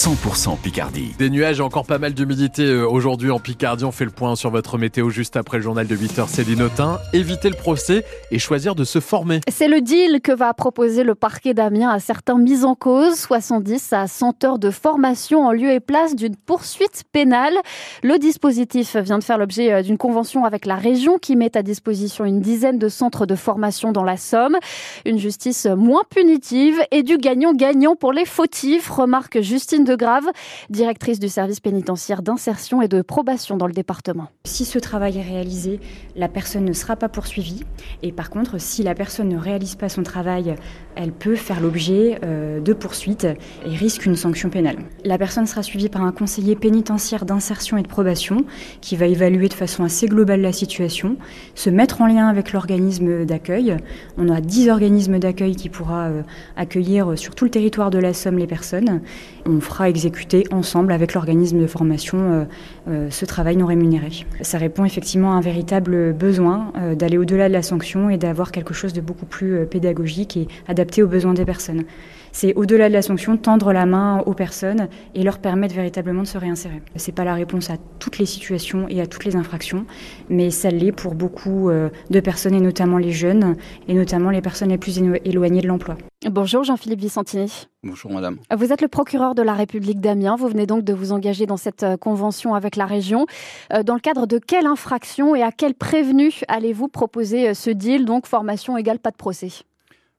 100% Picardie. Des nuages et encore pas mal d'humidité euh, aujourd'hui en Picardie. On fait le point sur votre météo juste après le journal de 8h Céline Autain. Éviter le procès et choisir de se former. C'est le deal que va proposer le parquet d'Amiens à certains mis en cause. 70 à 100 heures de formation en lieu et place d'une poursuite pénale. Le dispositif vient de faire l'objet euh, d'une convention avec la région qui met à disposition une dizaine de centres de formation dans la Somme. Une justice moins punitive et du gagnant-gagnant pour les fautifs, remarque Justine Degrave, directrice du service pénitentiaire d'insertion et de probation dans le département. Si ce travail est réalisé, la personne ne sera pas poursuivie. Et par contre, si la personne ne réalise pas son travail, elle peut faire l'objet euh, de poursuites et risque une sanction pénale. La personne sera suivie par un conseiller pénitentiaire d'insertion et de probation qui va évaluer de façon assez globale la situation, se mettre en lien avec l'organisme d'accueil. On aura 10 organismes d'accueil qui pourra euh, accueillir sur tout le territoire de la Somme les personnes. On fera exécuter ensemble avec l'organisme de formation euh, euh, ce travail non rémunéré. Ça répond effectivement à un véritable besoin euh, d'aller au-delà de la sanction et d'avoir quelque chose de beaucoup plus pédagogique et adapté aux besoins des personnes. C'est au-delà de la sanction, tendre la main aux personnes et leur permettre véritablement de se réinsérer. C'est pas la réponse à toutes les situations et à toutes les infractions, mais ça l'est pour beaucoup de personnes et notamment les jeunes et notamment les personnes les plus éloignées de l'emploi. Bonjour Jean-Philippe Vicentini. Bonjour madame. Vous êtes le procureur de la République d'Amiens. Vous venez donc de vous engager dans cette euh, convention avec la région. Euh, dans le cadre de quelle infraction et à quel prévenu allez-vous proposer euh, ce deal, donc formation égale pas de procès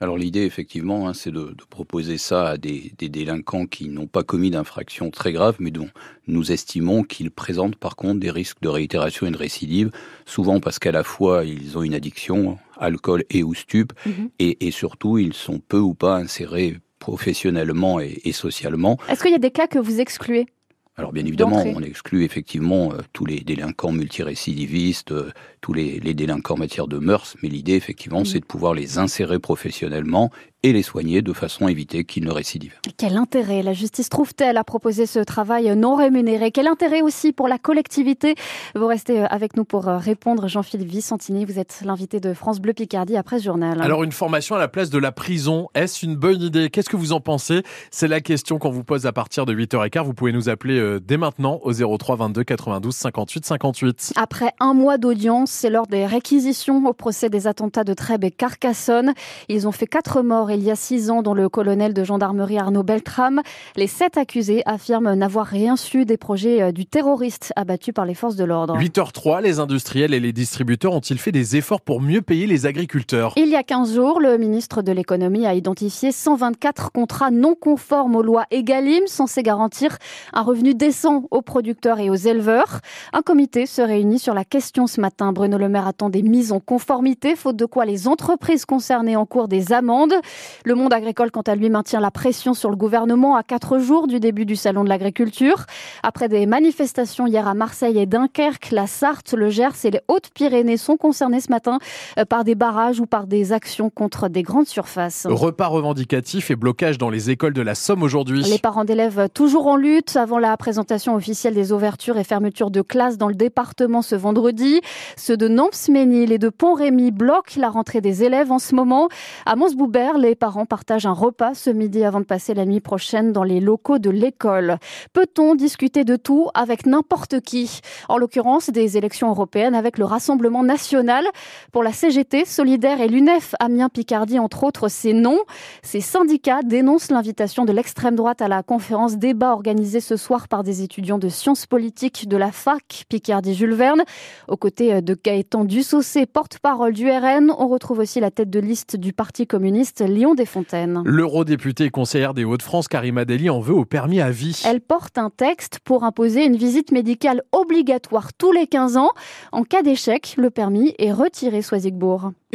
alors l'idée, effectivement, hein, c'est de, proposer ça à des, délinquants qui n'ont pas commis d'infraction très grave, mais dont nous estimons qu'ils présentent par contre des risques de réitération et de récidive, souvent parce qu'à la fois ils ont une addiction, alcool et ou stup, mhm. et, surtout ils sont peu ou pas insérés professionnellement et, et socialement. Est-ce qu'il y a des cas que vous excluez? Alors bien évidemment, on exclut effectivement euh, tous les délinquants multirécidivistes, euh, tous les, délinquants en matière de mœurs, mais l'idée effectivement, mm. c'est de pouvoir les insérer professionnellement et les soigner de façon à éviter qu'ils ne récidivent. Quel intérêt la justice trouve-t-elle à proposer ce travail non rémunéré? Quel intérêt aussi pour la collectivité? Vous restez euh, avec nous pour euh, répondre. Jean-Philippe Vicentini, vous êtes l'invité de France Bleu Picardie après ce journal. Alors une formation à la place de la prison, est-ce une bonne idée? Qu'est-ce que vous en pensez? C'est la question qu'on vous pose à partir de 8h15. Vous pouvez nous appeler euh, dès maintenant au 03 22 92 58 58. Après un mois d'audience, c'est lors des réquisitions au procès des attentats de Trèbes et Carcassonne. Ils ont fait quatre morts il y a six ans, dont le colonel de gendarmerie Arnaud Beltrame. Les sept accusés affirment n'avoir rien su des projets euh, du terroriste abattu par les forces de l'ordre. 8h03, les industriels et les distributeurs ont-ils fait des efforts pour mieux payer les agriculteurs? Il y a 15 jours, le ministre de l'économie a identifié 124 contrats non conformes aux lois EGalim, censés garantir un revenu décent aux producteurs et aux éleveurs. Un comité se réunit sur la question ce matin. Bruno Le Maire attend des mises en conformité, faute de quoi les entreprises concernées encourent des amendes. Le monde agricole, quant à lui, maintient la pression sur le gouvernement à quatre jours du début du salon de l'agriculture. Après des manifestations hier à Marseille et Dunkerque, la Sarthe, le Gers et les Hautes-Pyrénées sont concernés ce matin euh, par des barrages ou par des actions contre des grandes surfaces. Repas revendicatif et blocage dans les écoles de la Somme aujourd'hui. Les parents d'élèves toujours en lutte avant la présentation officielle des ouvertures et fermetures de classes dans le département ce vendredi. Ceux de Namps-Ménil et de Pont-Rémy bloquent la rentrée des élèves en ce moment. À Mons-Boubert, les parents partagent un repas ce midi avant de passer la nuit prochaine dans les locaux de l'école. Peut-on discuter de tout avec n'importe qui? En l'occurrence, des élections européennes avec le Rassemblement national. Pour la CGT, Solidaire et l'UNEF Amiens Picardie, entre autres, c'est non. Ces syndicats dénoncent l'invitation de l'extrême droite à la conférence débat organisée ce soir par des étudiants de sciences politiques de la fac Picardie Jules Verne. Aux côtés de Gaëtan Dussaucé, porte-parole du RN, on retrouve aussi la tête de liste du Parti communiste Lyon Desfontaines. L'eurodéputée et conseillère des Hauts-de-France, Karima Deli, en veut au permis à vie. Elle porte un texte pour imposer une visite médicale obligatoire tous les 15 ans. En cas d'échec, le permis est retiré, Soisigbourg.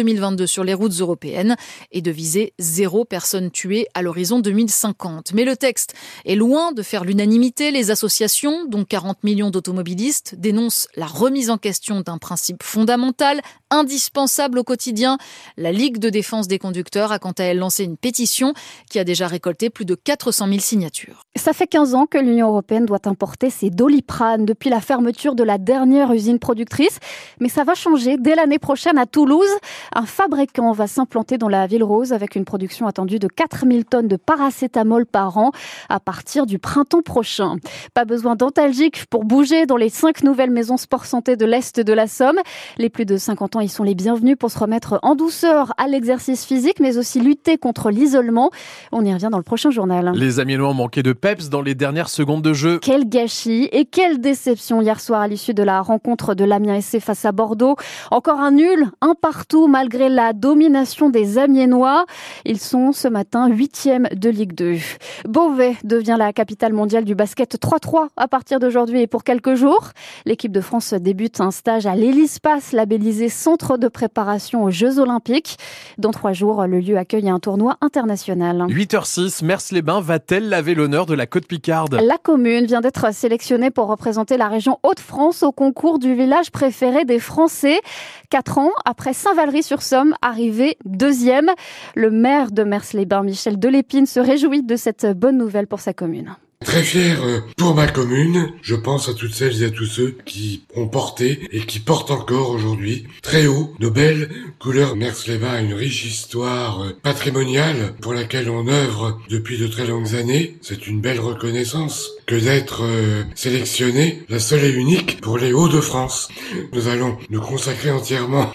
2022 sur les routes européennes et de viser zéro personne tuée à l'horizon 2050. Mais le texte est loin de faire l'unanimité. Les associations, dont 40 millions d'automobilistes, dénoncent la remise en question d'un principe fondamental, indispensable au quotidien. La Ligue de défense des conducteurs a quant à elle lancé une pétition qui a déjà récolté plus de 400 000 signatures. Ça fait 15 ans que l'Union européenne doit importer ses doliprane depuis la fermeture de la dernière usine productrice. Mais ça va changer dès l'année prochaine à Toulouse. Un fabricant va s'implanter dans la ville rose avec une production attendue de 4000 tonnes de paracétamol par an à partir du printemps prochain. Pas besoin d'antalgique pour bouger dans les cinq nouvelles maisons sport santé de l'Est de la Somme. Les plus de 50 ans y sont les bienvenus pour se remettre en douceur à l'exercice physique, mais aussi lutter contre l'isolement. On y revient dans le prochain journal. Les Amiénois ont manqué de peps dans les dernières secondes de jeu. Quel gâchis et quelle déception hier soir à l'issue de la rencontre de l'Amiens SC face à Bordeaux. Encore un nul, un partout malgré la domination des Amiénois. Ils sont ce matin huitième de Ligue 2. Beauvais devient la capitale mondiale du basket 3-3 à partir d'aujourd'hui et pour quelques jours. L'équipe de France débute un stage à l'Hélispace, labellisé centre de préparation aux Jeux Olympiques. Dans trois jours, le lieu accueille un tournoi international. 8h06, Mers-les-Bains va-t-elle laver l'honneur de la côte Picarde? La commune vient d'être sélectionnée pour représenter la région Hauts-de-France au concours du village préféré des Français. Quatre ans après Saint-Valery-sur-Somme, arrivé deuxième. Le maire de Mers-les-Bains, Michel Delépine, se réjouit de cette bonne nouvelle pour sa commune. Très fier euh, pour ma commune. Je pense à toutes celles et à tous ceux qui ont porté et qui portent encore aujourd'hui très haut nos belles couleurs Mers-les-Bains, une riche histoire euh, patrimoniale pour laquelle on œuvre depuis de très longues années. C'est une belle reconnaissance que d'être euh, sélectionné, la seule et unique pour les Hauts-de-France. Nous allons nous consacrer entièrement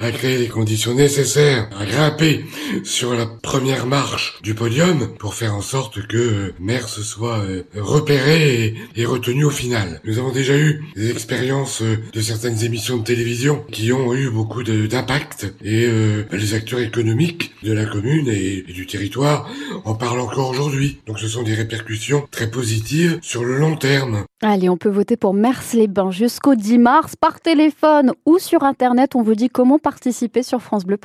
à créer les conditions nécessaires à grimper sur la première marche du podium pour faire en sorte que Mers soit euh, repéré et, retenu au final. Nous avons déjà eu des expériences euh, de certaines émissions de télévision qui ont eu beaucoup d'impact et euh, les acteurs économiques de la commune et du territoire en parlent encore aujourd'hui. Donc ce sont des répercussions très positives sur le long terme. Allez, on peut voter pour Mers-les-Bains jusqu'au 10 mars par téléphone ou sur Internet. On vous dit comment participer sur francebleu.fr.